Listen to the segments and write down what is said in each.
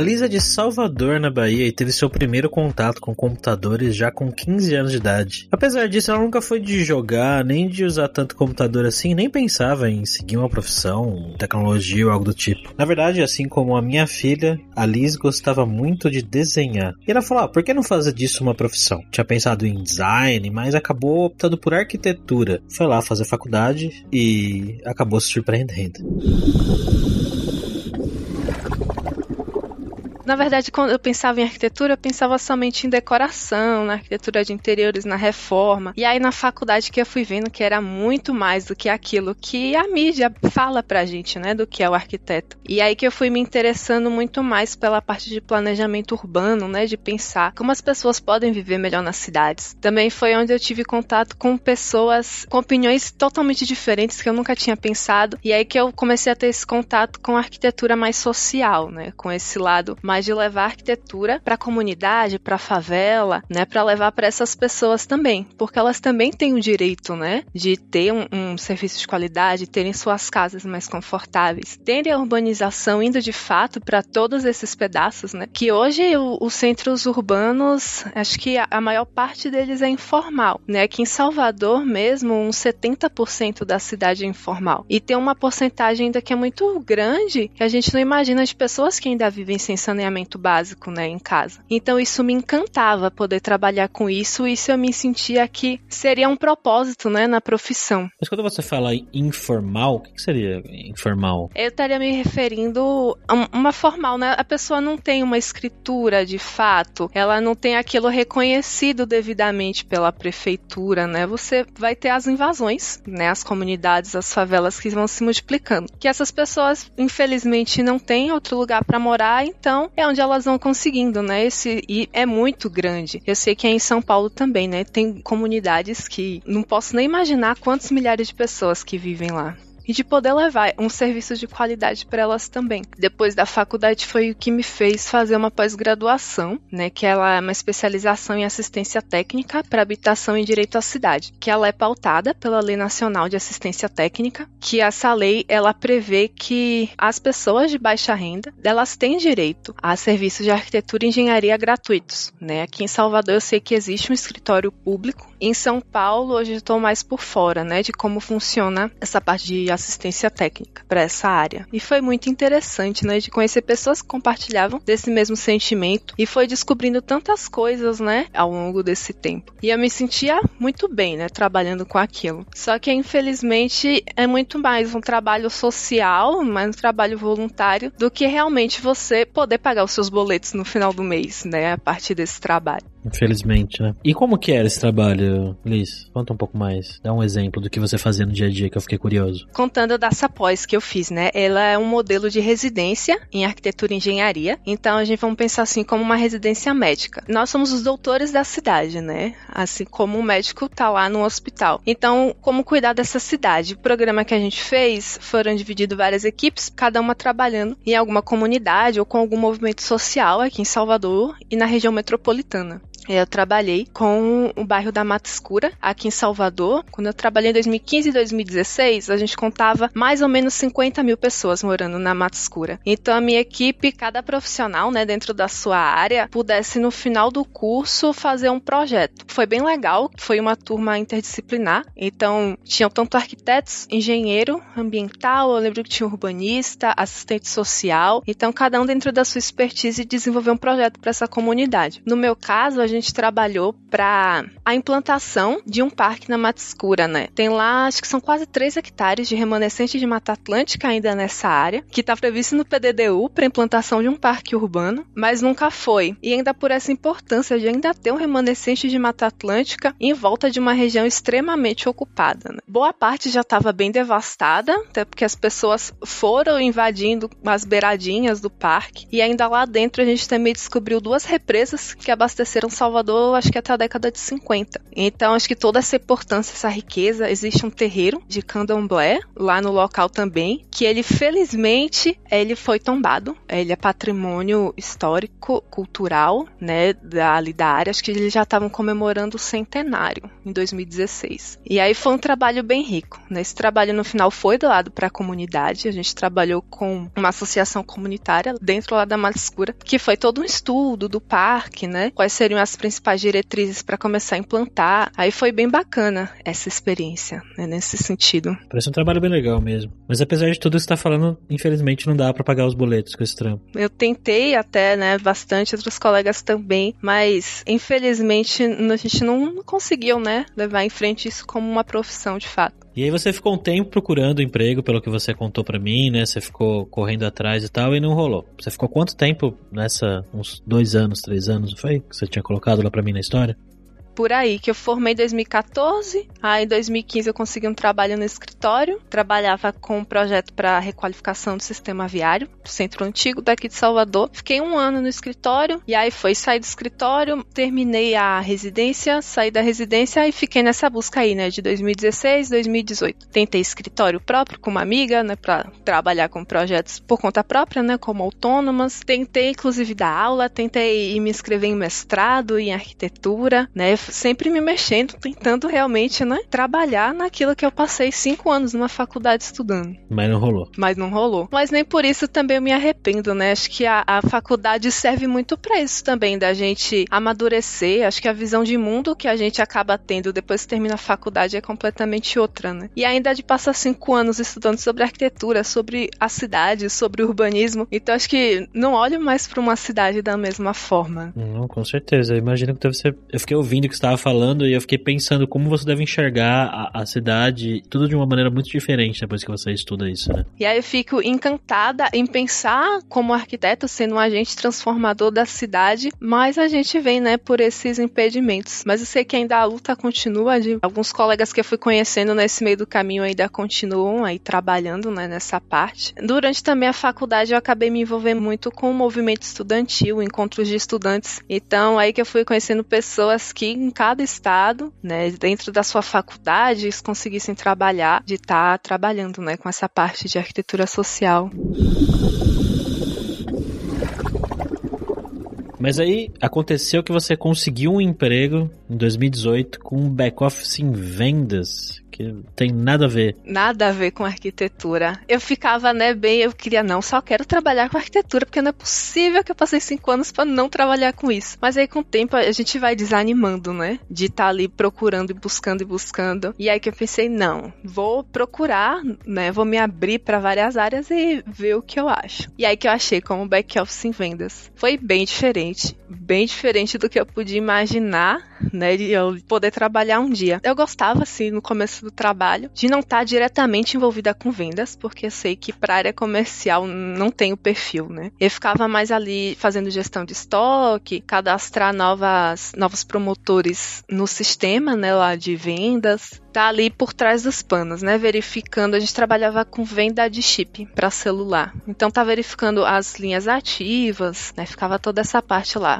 A Lisa de Salvador, na Bahia, e teve seu primeiro contato com computadores já com 15 anos de idade. Apesar disso, ela nunca foi de jogar, nem de usar tanto computador assim, nem pensava em seguir uma profissão, tecnologia ou algo do tipo. Na verdade, assim como a minha filha, a Liz gostava muito de desenhar. E ela falou: ah, por que não fazer disso uma profissão? Tinha pensado em design, mas acabou optando por arquitetura. Foi lá fazer faculdade e acabou se surpreendendo. Na verdade, quando eu pensava em arquitetura, eu pensava somente em decoração, na arquitetura de interiores, na reforma. E aí na faculdade que eu fui vendo que era muito mais do que aquilo que a mídia fala pra gente, né, do que é o arquiteto. E aí que eu fui me interessando muito mais pela parte de planejamento urbano, né, de pensar como as pessoas podem viver melhor nas cidades. Também foi onde eu tive contato com pessoas com opiniões totalmente diferentes que eu nunca tinha pensado. E aí que eu comecei a ter esse contato com a arquitetura mais social, né, com esse lado mais mas de levar arquitetura para a comunidade, para a favela, né, para levar para essas pessoas também, porque elas também têm o direito, né, de ter um, um serviço de qualidade, terem suas casas mais confortáveis, terem a urbanização indo de fato para todos esses pedaços, né, que hoje o, os centros urbanos, acho que a, a maior parte deles é informal, né, aqui em Salvador mesmo, uns 70% da cidade é informal, e tem uma porcentagem ainda que é muito grande, que a gente não imagina de pessoas que ainda vivem sem saneamento saneamento básico, né, em casa. Então isso me encantava poder trabalhar com isso, e isso eu me sentia que seria um propósito, né, na profissão. Mas quando você fala informal, o que seria informal? Eu estaria me referindo a uma formal, né? A pessoa não tem uma escritura de fato, ela não tem aquilo reconhecido devidamente pela prefeitura, né? Você vai ter as invasões, né? As comunidades, as favelas que vão se multiplicando. Que essas pessoas, infelizmente, não têm outro lugar para morar, então é onde elas vão conseguindo, né? Esse e é muito grande. Eu sei que é em São Paulo também, né? Tem comunidades que não posso nem imaginar quantos milhares de pessoas que vivem lá e de poder levar um serviço de qualidade para elas também. Depois da faculdade foi o que me fez fazer uma pós-graduação, né, que ela é uma especialização em assistência técnica para habitação e direito à cidade, que ela é pautada pela Lei Nacional de Assistência Técnica, que essa lei ela prevê que as pessoas de baixa renda, elas têm direito a serviços de arquitetura e engenharia gratuitos, né? Aqui em Salvador eu sei que existe um escritório público. Em São Paulo hoje estou mais por fora, né, de como funciona essa parte de assistência técnica para essa área. E foi muito interessante, né, de conhecer pessoas que compartilhavam desse mesmo sentimento e foi descobrindo tantas coisas, né, ao longo desse tempo. E eu me sentia muito bem, né, trabalhando com aquilo. Só que infelizmente é muito mais um trabalho social, mais um trabalho voluntário do que realmente você poder pagar os seus boletos no final do mês, né, a partir desse trabalho. Infelizmente, né? E como que era esse trabalho, Liz? Conta um pouco mais. Dá um exemplo do que você fazia no dia a dia que eu fiquei curioso. Contando da pós que eu fiz, né? Ela é um modelo de residência em arquitetura e engenharia. Então a gente vamos pensar assim como uma residência médica. Nós somos os doutores da cidade, né? Assim como o médico tá lá no hospital. Então, como cuidar dessa cidade? O programa que a gente fez foram divididos várias equipes, cada uma trabalhando em alguma comunidade ou com algum movimento social aqui em Salvador e na região metropolitana. Eu trabalhei com o bairro da Mata Escura, aqui em Salvador. Quando eu trabalhei em 2015 e 2016, a gente contava mais ou menos 50 mil pessoas morando na Mata Escura. Então, a minha equipe, cada profissional, né, dentro da sua área, pudesse no final do curso fazer um projeto. Foi bem legal, foi uma turma interdisciplinar. Então, tinham tanto arquitetos, engenheiro ambiental, eu lembro que tinha urbanista, assistente social. Então, cada um dentro da sua expertise desenvolveu um projeto para essa comunidade. No meu caso, a gente trabalhou para a implantação de um parque na Mata Escura, né? Tem lá, acho que são quase 3 hectares de remanescente de Mata Atlântica ainda nessa área, que está previsto no PDDU para implantação de um parque urbano, mas nunca foi. E ainda por essa importância de ainda ter um remanescente de Mata Atlântica em volta de uma região extremamente ocupada. Né? Boa parte já estava bem devastada, até porque as pessoas foram invadindo as beiradinhas do parque, e ainda lá dentro a gente também descobriu duas represas que abasteceram Salvador, acho que até a década de 50. Então, acho que toda essa importância, essa riqueza, existe um terreiro de candomblé lá no local também, que ele felizmente ele foi tombado. Ele é patrimônio histórico, cultural, né, ali da área. Acho que eles já estavam comemorando o centenário em 2016. E aí foi um trabalho bem rico. Né? Esse trabalho no final foi doado para a comunidade. A gente trabalhou com uma associação comunitária dentro lá da Mata Escura, que foi todo um estudo do parque, né? Quais seriam as principais diretrizes para começar a implantar. Aí foi bem bacana essa experiência, né, nesse sentido. Parece um trabalho bem legal mesmo. Mas apesar de tudo que está falando, infelizmente não dá para pagar os boletos com esse trampo. Eu tentei até, né, bastante, outros colegas também, mas infelizmente a gente não conseguiu, né, levar em frente isso como uma profissão de fato. E aí você ficou um tempo procurando emprego, pelo que você contou para mim, né? Você ficou correndo atrás e tal e não rolou. Você ficou quanto tempo nessa? Uns dois anos, três anos, não foi? Que você tinha colocado lá para mim na história? Por aí, que eu formei em 2014, aí em 2015 eu consegui um trabalho no escritório, trabalhava com um projeto para requalificação do sistema viário, do centro antigo daqui de Salvador. Fiquei um ano no escritório, e aí foi sair do escritório, terminei a residência, saí da residência e fiquei nessa busca aí, né, de 2016, 2018. Tentei escritório próprio com uma amiga, né, para trabalhar com projetos por conta própria, né, como autônomas. Tentei inclusive dar aula, tentei me inscrever em mestrado em arquitetura, né, sempre me mexendo, tentando realmente, né, trabalhar naquilo que eu passei cinco anos numa faculdade estudando. Mas não rolou. Mas não rolou. Mas nem por isso também eu me arrependo, né? Acho que a, a faculdade serve muito para isso também, da gente amadurecer. Acho que a visão de mundo que a gente acaba tendo depois que termina a faculdade é completamente outra, né? E ainda de passar cinco anos estudando sobre arquitetura, sobre a cidade, sobre urbanismo. Então acho que não olho mais para uma cidade da mesma forma. Não, com certeza. Eu imagino que deve ser. Eu fiquei ouvindo que estava falando e eu fiquei pensando como você deve enxergar a, a, cidade, tudo de uma maneira muito diferente depois que você estuda isso, né? E aí eu fico encantada em pensar como arquiteto sendo um agente transformador da cidade, mas a gente vem, né, por esses impedimentos. Mas eu sei que ainda a luta continua, de alguns colegas que eu fui conhecendo nesse meio do caminho ainda continuam aí trabalhando, né, nessa parte. Durante também a faculdade eu acabei me envolvendo muito com o movimento estudantil, encontros de estudantes. Então aí que eu fui conhecendo pessoas que em cada estado, né, dentro da sua faculdade, eles conseguissem trabalhar, de estar tá trabalhando, né, com essa parte de arquitetura social. Mas aí aconteceu que você conseguiu um emprego em 2018 com um back-office em vendas que tem nada a ver. Nada a ver com arquitetura. Eu ficava, né, bem, eu queria, não, só quero trabalhar com arquitetura, porque não é possível que eu passei cinco anos para não trabalhar com isso. Mas aí, com o tempo, a gente vai desanimando, né? De estar tá ali procurando e buscando e buscando. E aí que eu pensei, não, vou procurar, né? Vou me abrir para várias áreas e ver o que eu acho. E aí que eu achei como back-office em vendas. Foi bem diferente. Bem diferente do que eu podia imaginar, né? De eu poder trabalhar um dia. Eu gostava, assim, no começo do trabalho, de não estar tá diretamente envolvida com vendas, porque eu sei que para área comercial não tem o perfil, né? Eu ficava mais ali fazendo gestão de estoque, cadastrar novas, novos promotores no sistema, né, lá de vendas, tá ali por trás dos panos, né? Verificando, a gente trabalhava com venda de chip para celular. Então tá verificando as linhas ativas, né? Ficava toda essa parte lá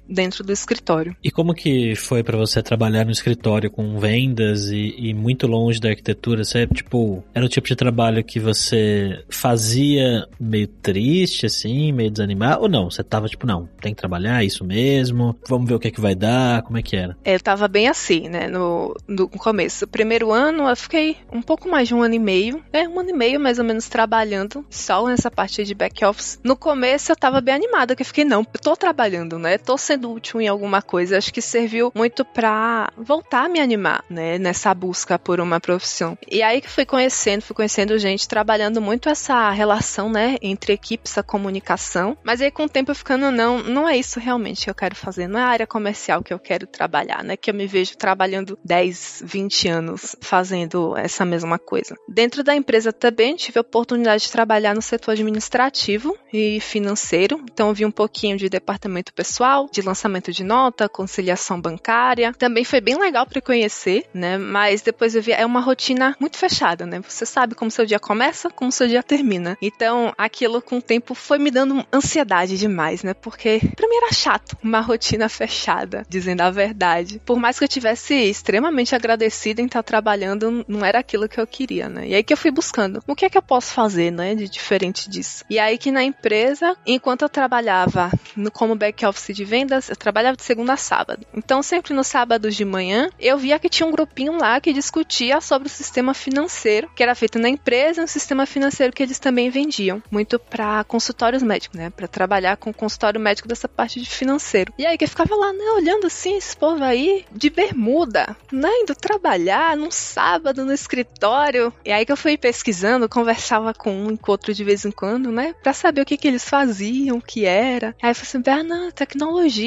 dentro do escritório. E como que foi para você trabalhar no escritório com vendas e, e, muito longe da arquitetura? Você, tipo, era o tipo de trabalho que você fazia meio triste, assim, meio desanimado? Ou não? Você tava tipo, não, tem que trabalhar, é isso mesmo, vamos ver o que é que vai dar, como é que era? Eu tava bem assim, né, no, no começo. Primeiro primeiro ano, eu fiquei um pouco mais de um ano e meio, né? Um ano e meio mais ou menos trabalhando só nessa parte de back office. No começo eu tava bem animada, que eu fiquei, não, tô trabalhando, né? Tô sendo útil em alguma coisa. Acho que serviu muito pra voltar a me animar, né? Nessa busca por uma profissão. E aí que fui conhecendo, fui conhecendo gente trabalhando muito essa relação, né? Entre equipes, a comunicação. Mas aí com o tempo eu ficando, não, não é isso realmente que eu quero fazer. Não é a área comercial que eu quero trabalhar, né? Que eu me vejo trabalhando 10, 20 anos fazendo essa mesma coisa. Dentro da empresa também tive a oportunidade de trabalhar no setor administrativo e financeiro, então vi um pouquinho de departamento pessoal, de lançamento de nota, conciliação bancária. Também foi bem legal para conhecer, né? Mas depois eu vi, é uma rotina muito fechada, né? Você sabe como seu dia começa, como seu dia termina. Então, aquilo com o tempo foi me dando ansiedade demais, né? Porque pra mim era chato uma rotina fechada, dizendo a verdade. Por mais que eu tivesse extremamente agradecida em estar trabalhando, não era aquilo que eu queria, né? E aí que eu fui buscando, o que é que eu posso fazer, né, de diferente disso? E aí que na empresa, enquanto eu trabalhava no, como back office de vendas, eu trabalhava de segunda a sábado. Então, sempre nos sábados de manhã, eu via que tinha um grupinho lá que discutia sobre o sistema financeiro que era feito na empresa, um sistema financeiro que eles também vendiam, muito para consultórios médicos, né, para trabalhar com o consultório médico dessa parte de financeiro. E aí que eu ficava lá, né, olhando assim, esse povo aí de bermuda, né, indo trabalhar num sábado no escritório. E aí que eu fui pesquisando, conversava com um e com outro de vez em quando, né, para saber o que que eles faziam, o que era. Aí eu falei assim, ah, não, tecnologia,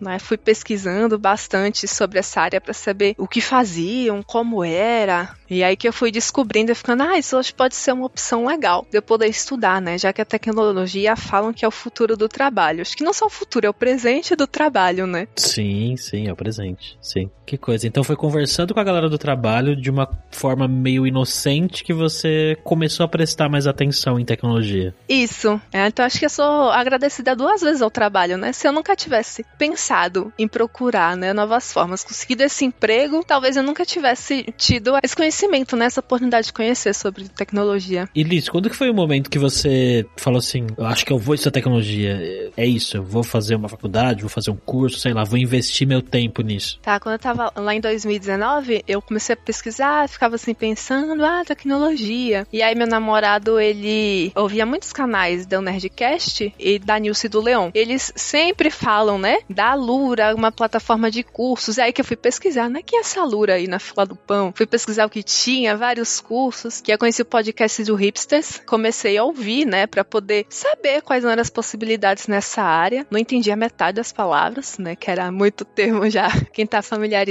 né, fui pesquisando bastante sobre essa área para saber o que faziam, como era. E aí que eu fui descobrindo e ficando, ah, isso hoje pode ser uma opção legal de eu poder estudar, né? Já que a tecnologia falam que é o futuro do trabalho. Acho que não só o futuro, é o presente do trabalho, né? Sim, sim, é o presente. Sim. Que coisa. Então foi conversando com a galera do trabalho de uma forma meio inocente que você começou a prestar mais atenção em tecnologia. Isso. É, então acho que eu sou agradecida duas vezes ao trabalho, né? Se eu nunca tivesse pensado em procurar, né, novas formas, conseguido esse emprego, talvez eu nunca tivesse tido esse conhecimento, né, essa oportunidade de conhecer sobre tecnologia. E Liz, quando que foi o momento que você falou assim, eu acho que eu vou estudar tecnologia, é isso, eu vou fazer uma faculdade, vou fazer um curso, sei lá, vou investir meu tempo nisso? Tá, quando eu tava tava lá em 2019, eu comecei a pesquisar, ficava assim pensando, ah, tecnologia. E aí meu namorado, ele ouvia muitos canais da Nerdcast e da Nilce do Leão. Eles sempre falam, né, da Lura, uma plataforma de cursos. E aí que eu fui pesquisar, né, quem é essa Lura aí na fila do pão? Fui pesquisar o que tinha, vários cursos, que eu conheci o podcast do Hipsters, comecei a ouvir, né, para poder saber quais eram as possibilidades nessa área. Não entendi a metade das palavras, né, que era muito termo já, quem tá familiarizado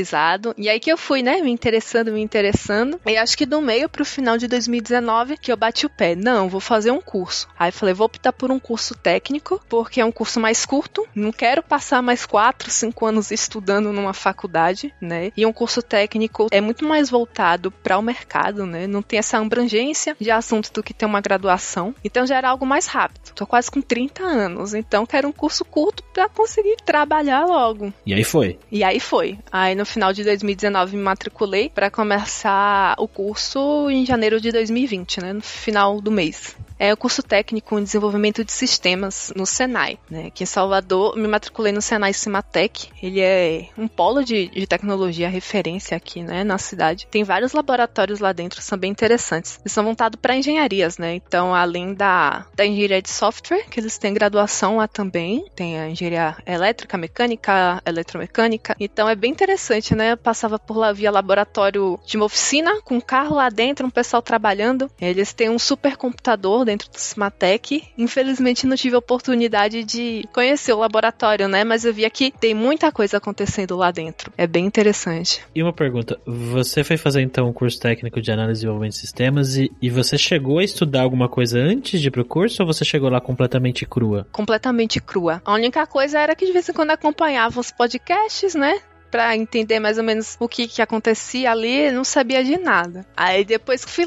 e aí que eu fui, né, me interessando, me interessando. E acho que do meio pro final de 2019 que eu bati o pé. Não, vou fazer um curso. Aí falei, vou optar por um curso técnico, porque é um curso mais curto. Não quero passar mais 4, 5 anos estudando numa faculdade, né? E um curso técnico é muito mais voltado para o mercado, né? Não tem essa abrangência de assunto do que tem uma graduação. Então já era algo mais rápido. Tô quase com 30 anos, então quero um curso curto para conseguir trabalhar logo. E aí foi. E aí foi. Aí no final de 2019 me matriculei para começar o curso em janeiro de 2020, né, no final do mês é o curso técnico em desenvolvimento de sistemas no Senai, né? Aqui em Salvador, me matriculei no Senai Cimatec. Ele é um polo de, de tecnologia referência aqui, né, na cidade. Tem vários laboratórios lá dentro, são bem interessantes. Eles são voltados para engenharias, né? Então, além da, da engenharia de software, que eles têm graduação lá também, tem a engenharia elétrica, mecânica, eletromecânica. Então, é bem interessante, né? Eu passava por lá via laboratório de uma oficina com um carro lá dentro, um pessoal trabalhando. Eles têm um supercomputador dentro do Smatec. Infelizmente não tive a oportunidade de conhecer o laboratório, né? Mas eu vi que tem muita coisa acontecendo lá dentro. É bem interessante. E uma pergunta: você foi fazer então um curso técnico de análise e desenvolvimento de sistemas e, e você chegou a estudar alguma coisa antes de ir pro curso ou você chegou lá completamente crua? Completamente crua. A única coisa era que de vez em quando acompanhava os podcasts, né? Para entender mais ou menos o que, que acontecia ali, não sabia de nada. Aí depois que fui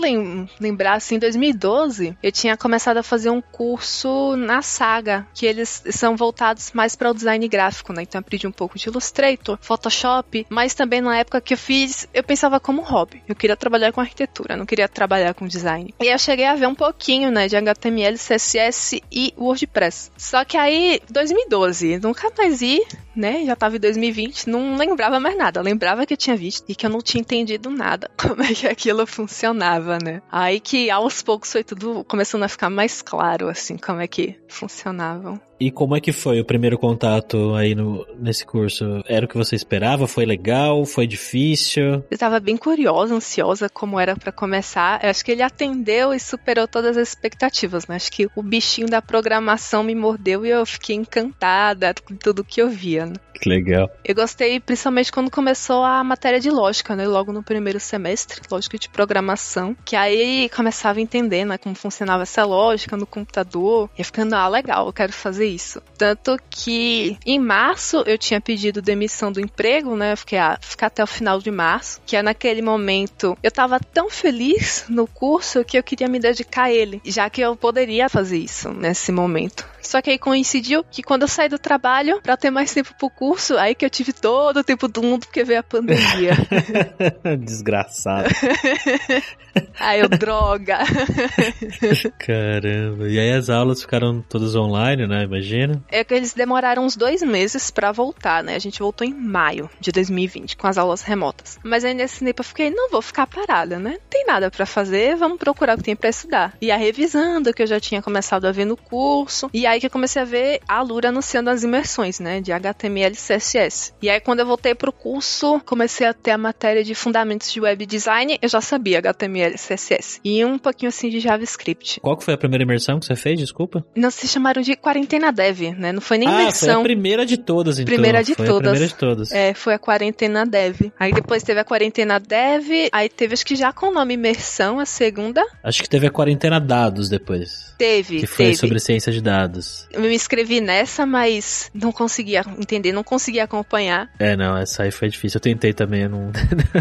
lembrar, assim, em 2012, eu tinha começado a fazer um curso na Saga, que eles são voltados mais para o design gráfico, né? Então eu aprendi um pouco de Illustrator, Photoshop, mas também na época que eu fiz, eu pensava como hobby. Eu queria trabalhar com arquitetura, não queria trabalhar com design. E eu cheguei a ver um pouquinho, né, de HTML, CSS e WordPress. Só que aí, 2012, nunca mais vi, né? Já tava em 2020, não lembrava mais nada. Eu lembrava que eu tinha visto e que eu não tinha entendido nada como é que aquilo funcionava, né? Aí que aos poucos foi tudo começando a ficar mais claro, assim, como é que funcionavam. E como é que foi o primeiro contato aí no, nesse curso? Era o que você esperava? Foi legal? Foi difícil? Eu estava bem curiosa, ansiosa como era para começar. Eu acho que ele atendeu e superou todas as expectativas, né? Acho que o bichinho da programação me mordeu e eu fiquei encantada com tudo que eu via. Que legal. Eu gostei principalmente quando começou a matéria de lógica, né? Logo no primeiro semestre, lógica de programação, que aí começava a entender, né, como funcionava essa lógica no computador. E ficando, ah, legal, eu quero fazer isso. Tanto que em março eu tinha pedido demissão do emprego, né? Eu fiquei, ah, ficar até o final de março, que é naquele momento eu tava tão feliz no curso que eu queria me dedicar a ele, já que eu poderia fazer isso nesse momento. Só que aí coincidiu que quando eu saí do trabalho, para ter mais tempo pro curso, aí que eu tive todo o tempo do mundo porque veio a pandemia. Desgraçado. aí eu, droga. Caramba. E aí as aulas ficaram todas online, né? Imagina. É que eles demoraram uns dois meses para voltar, né? A gente voltou em maio de 2020 com as aulas remotas. Mas aí nesse tempo eu fiquei, não vou ficar parada, né? Não tem nada para fazer, vamos procurar o que tem pra estudar. E aí revisando que eu já tinha começado a ver no curso. E aí que eu comecei a ver a Lura anunciando as imersões, né? De HTML e CSS. E aí quando eu voltei pro curso, comecei a ter a matéria de fundamentos de web design, eu já sabia HTML e CSS. E um pouquinho assim de JavaScript. Qual que foi a primeira imersão que você fez, desculpa? Não se chamaram de quarentena dev, né? Não foi nem ah, imersão. Foi a primeira de todas, então. Primeira de foi todas. Primeira de todas. É, foi a quarentena dev. Aí depois teve a quarentena dev, aí teve acho que já com o nome imersão, a segunda. Acho que teve a quarentena dados depois. Teve, Que foi teve. sobre ciência de dados. Eu me inscrevi nessa, mas não conseguia entender, não conseguia acompanhar. É, não, essa aí foi difícil. Eu tentei também, não...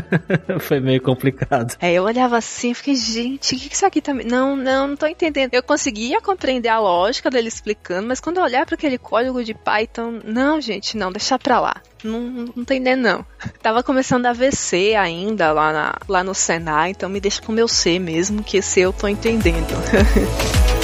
foi meio complicado. É, eu olhava assim fiquei, gente, o que, que isso aqui também. Tá... Não, não, não tô entendendo. Eu conseguia compreender a lógica dele explicando, mas quando eu olhar para aquele código de Python, não, gente, não, deixa pra lá. Não, não tô entendendo, não. Tava começando a ver C ainda lá, na, lá no Senai, então me deixa com o meu C mesmo, que esse eu tô entendendo.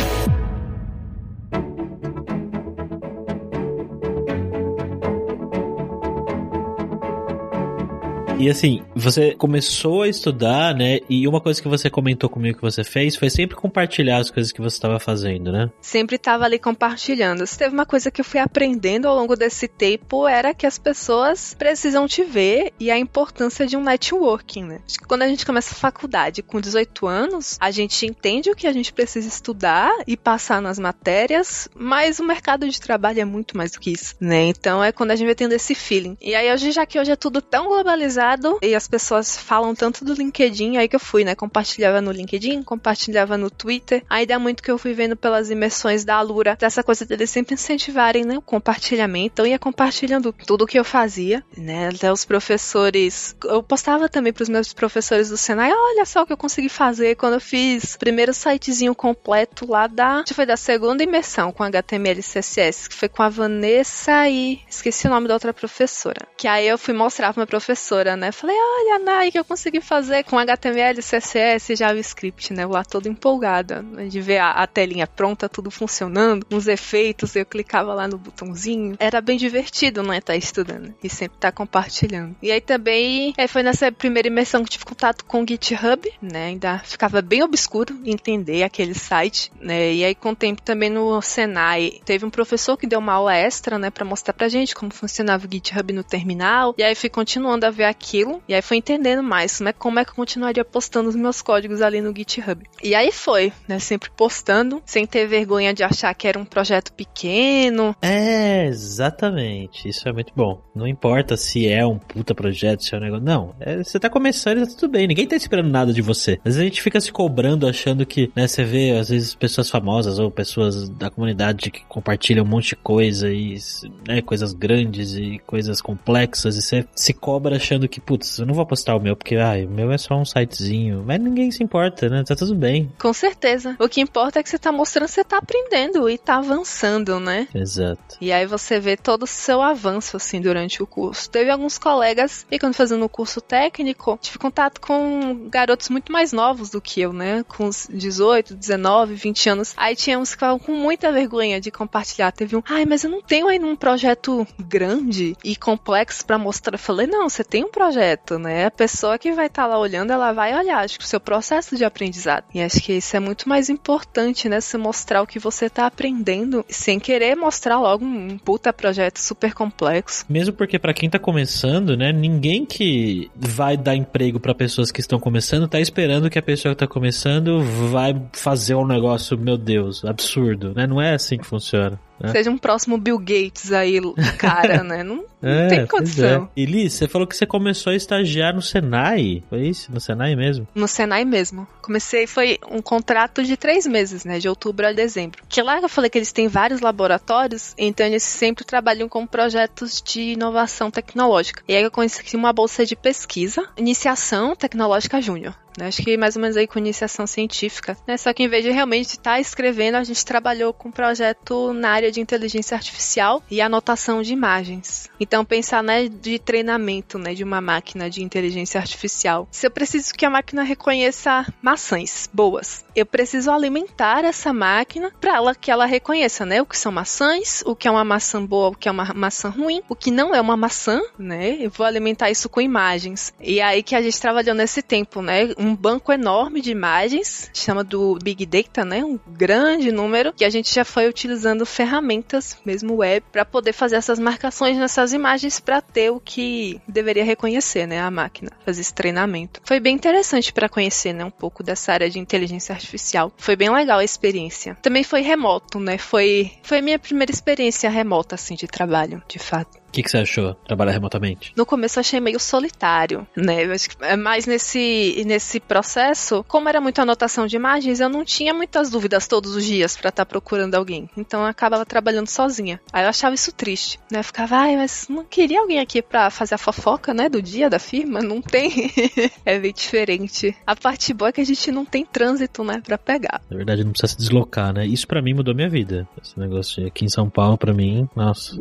E assim, você começou a estudar, né? E uma coisa que você comentou comigo que você fez foi sempre compartilhar as coisas que você estava fazendo, né? Sempre estava ali compartilhando. Se teve uma coisa que eu fui aprendendo ao longo desse tempo era que as pessoas precisam te ver e a importância de um networking, né? Acho que quando a gente começa a faculdade com 18 anos, a gente entende o que a gente precisa estudar e passar nas matérias, mas o mercado de trabalho é muito mais do que isso, né? Então é quando a gente vai tendo esse feeling. E aí hoje, já que hoje é tudo tão globalizado, e as pessoas falam tanto do LinkedIn, aí que eu fui, né? Compartilhava no LinkedIn, compartilhava no Twitter. Aí dá muito que eu fui vendo pelas imersões da Alura, dessa coisa deles sempre incentivarem, né? O compartilhamento. Então ia compartilhando tudo que eu fazia, né? Até os professores. Eu postava também pros meus professores do Senai, olha só o que eu consegui fazer quando eu fiz o primeiro sitezinho completo lá da. Foi da segunda imersão com HTML e CSS, que foi com a Vanessa e. Esqueci o nome da outra professora. Que aí eu fui mostrar pra minha professora, né? Falei, olha, Nai, que eu consegui fazer com HTML, CSS e JavaScript, né? Lá toda empolgada né? de ver a, a, telinha pronta, tudo funcionando, uns efeitos, eu clicava lá no botãozinho. Era bem divertido, né? Estar tá estudando e sempre estar tá compartilhando. E aí também é, foi nessa primeira imersão que tive contato com o GitHub, né? Ainda ficava bem obscuro entender aquele site, né? E aí com o tempo também no Senai teve um professor que deu uma aula extra, né? Pra mostrar pra gente como funcionava o GitHub no terminal. E aí fui continuando a ver aquilo. E aí foi entendendo mais como é, como é que eu continuaria postando os meus códigos ali no GitHub. E aí foi, né? Sempre postando, sem ter vergonha de achar que era um projeto pequeno. É, exatamente. Isso é muito bom. Não importa se é um puta projeto, se é um negócio. Não. É, você tá começando e tá tudo bem. Ninguém tá esperando nada de você. Às vezes a gente fica se cobrando achando que, né, você vê, às vezes, pessoas famosas ou pessoas da comunidade que compartilham um monte de coisa e, né, coisas grandes e coisas complexas e você se cobra achando que, putz, eu não vou postar o meu porque, ai, o meu é só um sitezinho. Mas ninguém se importa, né? Tá tudo bem. Com certeza. O que importa é que você tá mostrando que você tá aprendendo e tá avançando, né? Exato. E aí você vê todo o seu avanço, assim, durante o curso. Teve alguns colegas, e quando fazendo o curso técnico, tive contato com garotos muito mais novos do que eu, né? Com uns 18, 19, 20 anos. Aí tinha uns que ficavam com muita vergonha de compartilhar. Teve um, ai, mas eu não tenho aí um projeto grande e complexo para mostrar. Eu falei, não, você tem um projeto, né? A pessoa que vai estar tá lá olhando, ela vai olhar, acho que o seu processo de aprendizado. E acho que isso é muito mais importante, né? Você mostrar o que você está aprendendo, sem querer mostrar logo um puta projeto super complexo. Mesmo porque para quem está começando, né, ninguém que vai dar emprego para pessoas que estão começando tá esperando que a pessoa que tá começando vai fazer um negócio, meu Deus, absurdo, né? Não é assim que funciona. É. Seja um próximo Bill Gates aí, cara, né? Não, é, não tem condição. É. E Liz, você falou que você começou a estagiar no Senai, foi isso? No Senai mesmo? No Senai mesmo. Comecei, foi um contrato de três meses, né? De outubro a dezembro. Que lá eu falei que eles têm vários laboratórios, então eles sempre trabalham com projetos de inovação tecnológica. E aí eu consegui uma bolsa de pesquisa, iniciação tecnológica júnior. Né? Acho que mais ou menos aí com iniciação científica. Né? Só que em vez de realmente estar tá escrevendo, a gente trabalhou com um projeto na área de inteligência artificial e anotação de imagens. Então pensar né, de treinamento né, de uma máquina de inteligência artificial. Se eu preciso que a máquina reconheça maçãs boas, eu preciso alimentar essa máquina para ela que ela reconheça, né, o que são maçãs, o que é uma maçã boa, o que é uma maçã ruim, o que não é uma maçã, né? Eu vou alimentar isso com imagens. E aí que a gente trabalhou nesse tempo, né? Banco enorme de imagens, chama do Big Data, né? Um grande número que a gente já foi utilizando ferramentas, mesmo web, para poder fazer essas marcações nessas imagens para ter o que deveria reconhecer, né? A máquina, fazer esse treinamento. Foi bem interessante para conhecer, né? Um pouco dessa área de inteligência artificial. Foi bem legal a experiência. Também foi remoto, né? Foi foi a minha primeira experiência remota assim de trabalho, de fato. O que, que, você achou trabalhar remotamente? No começo eu achei meio solitário, né? Mas nesse, nesse processo, como era muita anotação de imagens, eu não tinha muitas dúvidas todos os dias para estar tá procurando alguém. Então eu acabava trabalhando sozinha. Aí eu achava isso triste, né? Eu ficava, ai, mas não queria alguém aqui para fazer a fofoca, né? Do dia da firma? Não tem. é bem diferente. A parte boa é que a gente não tem trânsito, né? Pra pegar. Na verdade, não precisa se deslocar, né? Isso para mim mudou minha vida. Esse negócio aqui em São Paulo, para mim, nossa.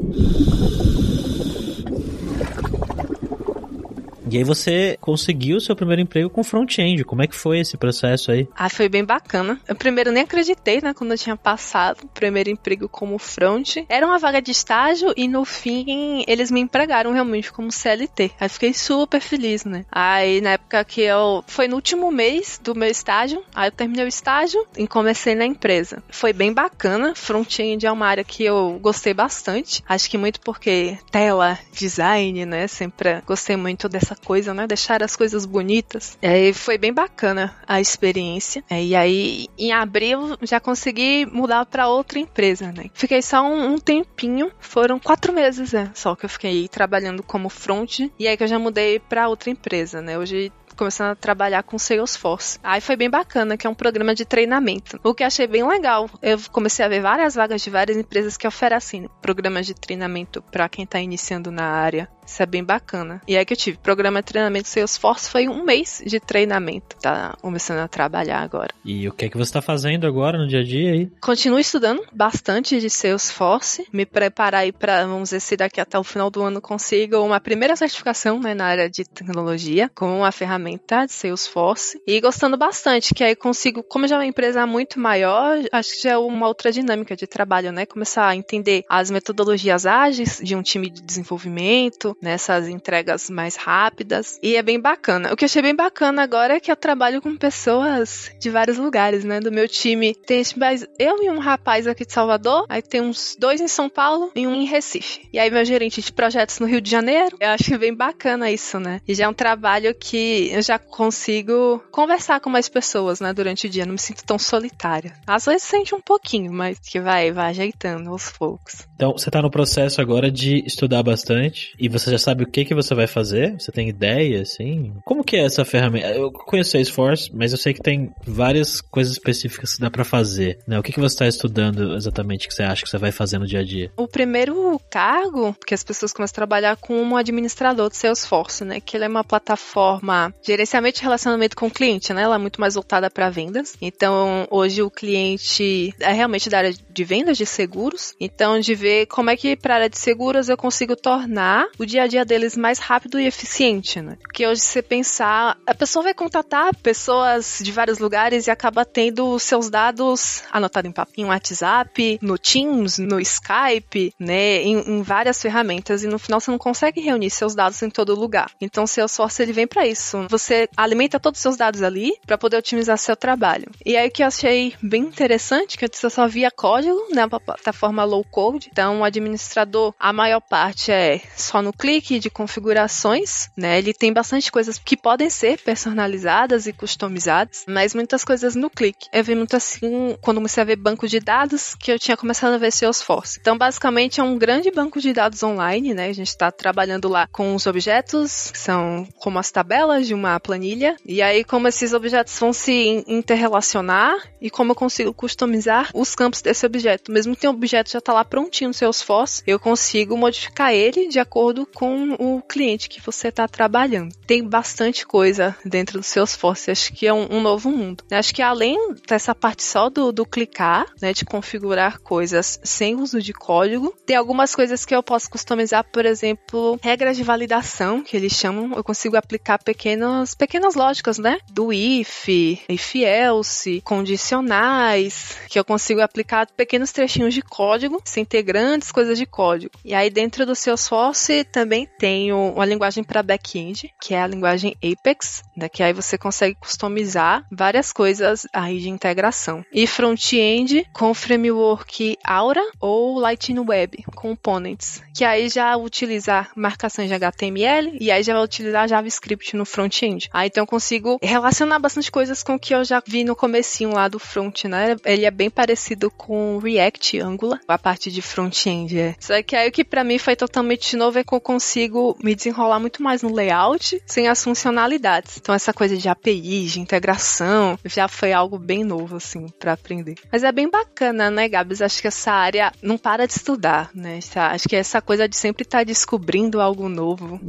E aí você conseguiu o seu primeiro emprego com front-end. Como é que foi esse processo aí? Ah, foi bem bacana. Eu primeiro nem acreditei, né, quando eu tinha passado o primeiro emprego como front. Era uma vaga de estágio e no fim eles me empregaram realmente como CLT. Aí fiquei super feliz, né? Aí na época que eu foi no último mês do meu estágio, aí eu terminei o estágio e comecei na empresa. Foi bem bacana. Front-end é uma área que eu gostei bastante. Acho que muito porque tela, design, né, sempre gostei muito dessa coisa, né? Deixar as coisas bonitas. É, foi bem bacana a experiência. É, e aí, em abril, já consegui mudar para outra empresa, né? Fiquei só um, um, tempinho, foram quatro meses, né? Só que eu fiquei trabalhando como front. E aí que eu já mudei para outra empresa, né? Hoje começando a trabalhar com Salesforce. Aí foi bem bacana, que é um programa de treinamento. O que achei bem legal, eu comecei a ver várias vagas de várias empresas que oferecem programas de treinamento para quem está iniciando na área. Isso é bem bacana. E aí que eu tive programa de treinamento Salesforce foi um mês de treinamento. Tá começando a trabalhar agora. E o que é que você está fazendo agora no dia a dia aí? Continuo estudando bastante de Salesforce, me preparar aí para, vamos ver se daqui até o final do ano consigo uma primeira certificação né, na área de tecnologia, com uma ferramenta de Salesforce. E gostando bastante, que aí consigo, como já é uma empresa muito maior, acho que já é uma outra dinâmica de trabalho, né? Começar a entender as metodologias ágeis de um time de desenvolvimento, nessas entregas mais rápidas. E é bem bacana. O que eu achei bem bacana agora é que eu trabalho com pessoas de vários lugares, né? Do meu time tem mais eu e um rapaz aqui de Salvador, aí tem uns dois em São Paulo e um em Recife. E aí meu gerente de projetos no Rio de Janeiro. Eu acho bem bacana isso, né? E já é um trabalho que eu já consigo conversar com mais pessoas, né? Durante o dia, não me sinto tão solitária. Às vezes sente um pouquinho, mas que vai, vai ajeitando aos poucos. Então, você tá no processo agora de estudar bastante e você já sabe o que que você vai fazer? Você tem ideia, assim? Como que é essa ferramenta? Eu conheço Salesforce, mas eu sei que tem várias coisas específicas que dá para fazer, né? O que que você está estudando exatamente que você acha que você vai fazer no dia a dia? O primeiro cargo que as pessoas começam a trabalhar com um administrador de Salesforce, né? Que ele é uma plataforma de gerenciamento de relacionamento com o cliente, né? Ela é muito mais voltada para vendas. Então, hoje o cliente é realmente da área de vendas de seguros. Então, de ver como é que para a área de seguros eu consigo tornar o dia a dia deles mais rápido e eficiente, né? Porque hoje você pensar, a pessoa vai contatar pessoas de vários lugares e acaba tendo os seus dados anotados em em WhatsApp, no Teams, no Skype, né? Em, em, várias ferramentas e no final você não consegue reunir seus dados em todo lugar. Então o Salesforce ele vem para isso. Você alimenta todos os seus dados ali para poder otimizar seu trabalho. E aí o que eu achei bem interessante, que antes eu só via código, né? Uma plataforma low code, Então, o administrador, a maior parte é só no clique de configurações, né? Ele tem bastante coisas que podem ser personalizadas e customizadas, mas muitas coisas no clique. Eu vi muito assim quando comecei a ver banco de dados que eu tinha começado a ver Salesforce. Então, basicamente, é um grande banco de dados online, né? A gente está trabalhando lá com os objetos, que são como as tabelas de uma planilha, e aí como esses objetos vão se interrelacionar e como eu consigo customizar os campos desse objeto. Mesmo que o objeto já está lá prontinho no Salesforce, eu consigo modificar ele de acordo com o cliente que você está trabalhando. Tem bastante coisa dentro do Salesforce, acho que é um, um novo mundo. Acho que além dessa parte só do, do clicar, né, de configurar coisas sem uso de código, tem algumas coisas que eu posso customizar, por exemplo, regras de validação, que eles chamam, eu consigo aplicar pequenas, pequenas lógicas, né, do if, if else, condicionais, que eu consigo aplicar pequenos trechinhos de código sem ter grandes coisas de código. E aí dentro do Salesforce também tenho uma linguagem para back-end, que é a linguagem Apex, né, que aí você consegue customizar várias coisas aí de integração. E front-end com framework Aura ou Lightning Web Components, que aí já utiliza marcações de HTML e aí já vai utilizar JavaScript no front-end. Aí então eu consigo relacionar bastante coisas com o que eu já vi no comecinho lá do front, né? Ele é bem parecido com React Angular, a parte de front-end. É. Só que aí o que para mim foi totalmente novo é que eu consigo me desenrolar muito mais no layout sem as funcionalidades. Então essa coisa de API, de integração, já foi algo bem novo assim para aprender. Mas é bem bacana, né, Gabs? Acho que essa área não para de estudar, né? Acho que essa coisa de sempre estar tá descobrindo algo novo.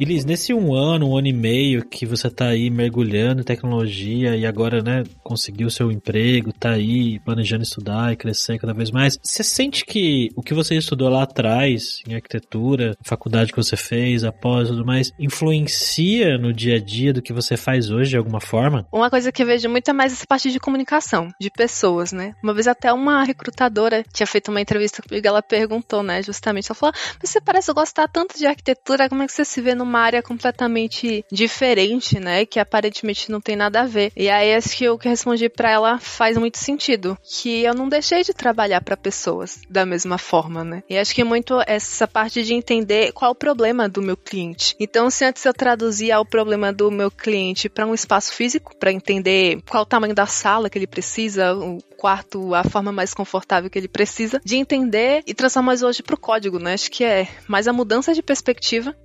Elis, nesse um ano, um ano e meio que você tá aí mergulhando em tecnologia e agora, né, conseguiu seu emprego, tá aí planejando estudar e crescer cada vez mais, você sente que o que você estudou lá atrás, em arquitetura, faculdade que você fez, após e tudo mais, influencia no dia a dia do que você faz hoje de alguma forma? Uma coisa que eu vejo muito é mais essa parte de comunicação, de pessoas, né? Uma vez até uma recrutadora tinha feito uma entrevista comigo, ela perguntou, né, justamente, ela falou, ah, você parece gostar tanto de arquitetura, como é que você se vê no uma área completamente diferente, né? Que aparentemente não tem nada a ver. E aí acho que o que eu respondi para ela faz muito sentido, que eu não deixei de trabalhar para pessoas da mesma forma, né? E acho que muito essa parte de entender qual o problema do meu cliente. Então, se antes eu traduzia o problema do meu cliente para um espaço físico, para entender qual o tamanho da sala que ele precisa, o quarto, a forma mais confortável que ele precisa, de entender e transformar hoje para o código, né? Acho que é mais a mudança de perspectiva,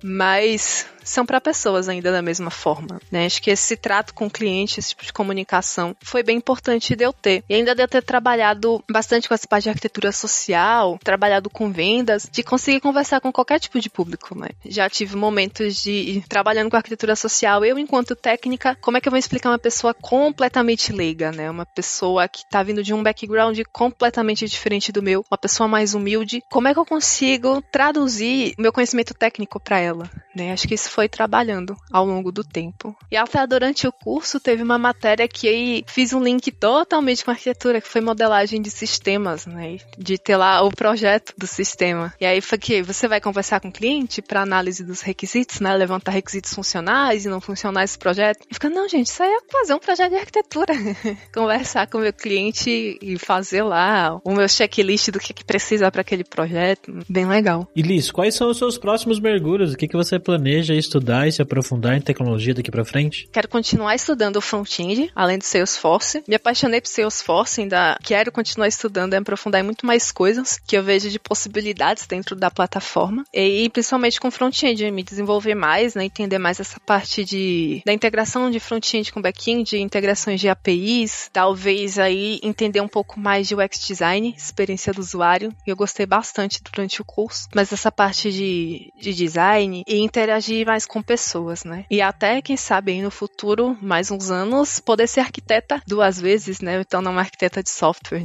são para pessoas ainda da mesma forma, né? Acho que esse trato com o cliente, esse tipo de comunicação, foi bem importante de eu ter. E ainda de eu ter trabalhado bastante com essa parte de arquitetura social, trabalhado com vendas, de conseguir conversar com qualquer tipo de público, né? Já tive momentos de trabalhando com arquitetura social, eu enquanto técnica, como é que eu vou explicar uma pessoa completamente leiga, né? Uma pessoa que tá vindo de um background completamente diferente do meu, uma pessoa mais humilde, como é que eu consigo traduzir meu conhecimento técnico para ela, né? Acho que isso foi trabalhando ao longo do tempo. E até durante o curso teve uma matéria que aí fiz um link totalmente com arquitetura, que foi modelagem de sistemas, né? De ter lá o projeto do sistema. E aí foi que você vai conversar com o cliente para análise dos requisitos, né? Levantar requisitos funcionais e não funcionais esse projeto. E fica, não, gente, isso aí é fazer um projeto de arquitetura. Conversar com o meu cliente e fazer lá o meu checklist do que, que precisa para aquele projeto. Bem legal. E Liz, quais são os seus próximos mergulhos? O que, que você planeja estudar e se aprofundar em tecnologia daqui para frente? Quero continuar estudando o front-end, além do Salesforce. Me apaixonei por Salesforce, ainda quero continuar estudando e aprofundar em muito mais coisas que eu vejo de possibilidades dentro da plataforma. E principalmente com front-end, me desenvolver mais, né, entender mais essa parte de da integração de front-end com back-end, integrações de APIs, talvez aí entender um pouco mais de UX design, experiência do usuário. Eu gostei bastante durante o curso, mas essa parte de, de design e interagir mais com pessoas, né? E até, quem sabe, aí no futuro, mais uns anos, poder ser arquiteta duas vezes, né? Então, não uma arquiteta de software.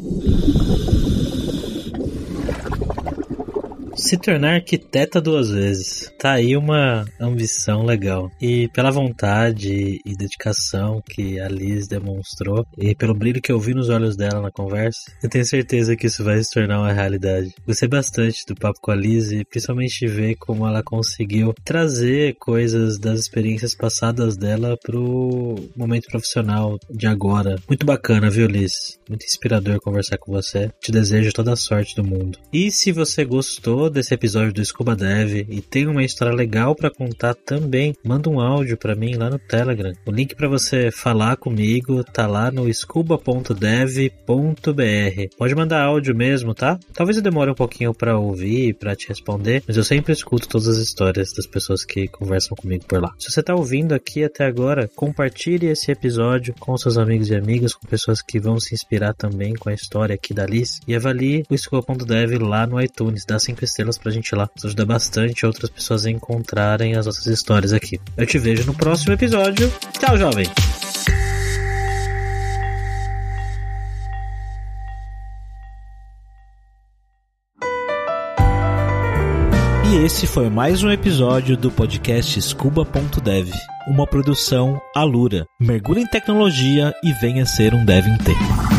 Se tornar arquiteta duas vezes. Tá aí uma ambição legal. E pela vontade e dedicação que a Liz demonstrou, e pelo brilho que eu vi nos olhos dela na conversa, eu tenho certeza que isso vai se tornar uma realidade. Gostei bastante do papo com a Liz e principalmente ver como ela conseguiu trazer coisas das experiências passadas dela pro momento profissional de agora. Muito bacana, viu, Liz? Muito inspirador conversar com você. Te desejo toda a sorte do mundo. E se você gostou desse episódio do Scuba Dev e tem uma história legal para contar também, manda um áudio para mim lá no Telegram. O link para você falar comigo tá lá no scuba.dev.br. Pode mandar áudio mesmo, tá? Talvez eu demore um pouquinho para ouvir, para te responder, mas eu sempre escuto todas as histórias das pessoas que conversam comigo por lá. Se você tá ouvindo aqui até agora, compartilhe esse episódio com seus amigos e amigas, com pessoas que vão se inspirar também com a história aqui da Liz e avalie o Scuba.dev lá no iTunes, dá cinco estrelas pra gente lá. Isso ajuda bastante outras pessoas a encontrarem as nossas histórias aqui. Eu te vejo no próximo episódio. Tchau, jovem! E esse foi mais um episódio do podcast Scuba.dev, uma produção Alura. Mergulhe em tecnologia e venha ser um dev inteiro.